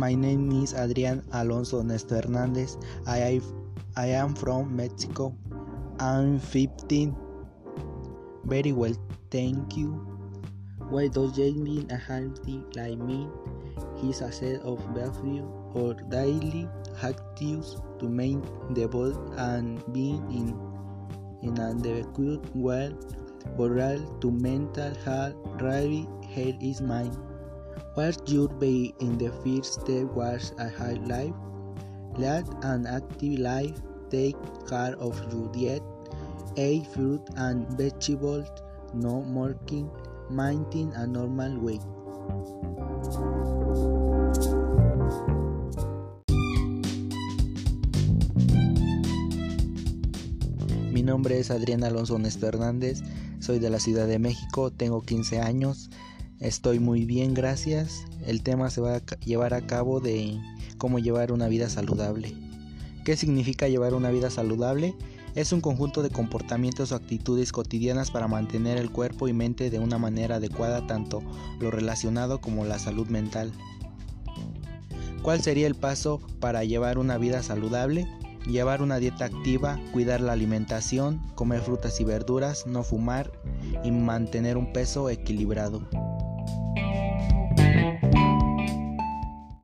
My name is Adrian Alonso Nesto Hernandez. I, I am from Mexico. I'm 15. Very well, thank you. Why does Jamie a healthy like me? He's a set of behavior or daily activities to maintain the body and being in in an adequate well oral to mental health really is mine. What should be in the first step was a high life? Lead an active life, take care of your diet, eat fruit and vegetables, no smoking, maintain a normal weight. Mi nombre es Adrián Alonso Hernández, soy de la Ciudad de México, tengo 15 años, estoy muy bien, gracias. El tema se va a llevar a cabo de cómo llevar una vida saludable. ¿Qué significa llevar una vida saludable? Es un conjunto de comportamientos o actitudes cotidianas para mantener el cuerpo y mente de una manera adecuada tanto lo relacionado como la salud mental. ¿Cuál sería el paso para llevar una vida saludable? Llevar una dieta activa, cuidar la alimentación, comer frutas y verduras, no fumar y mantener un peso equilibrado.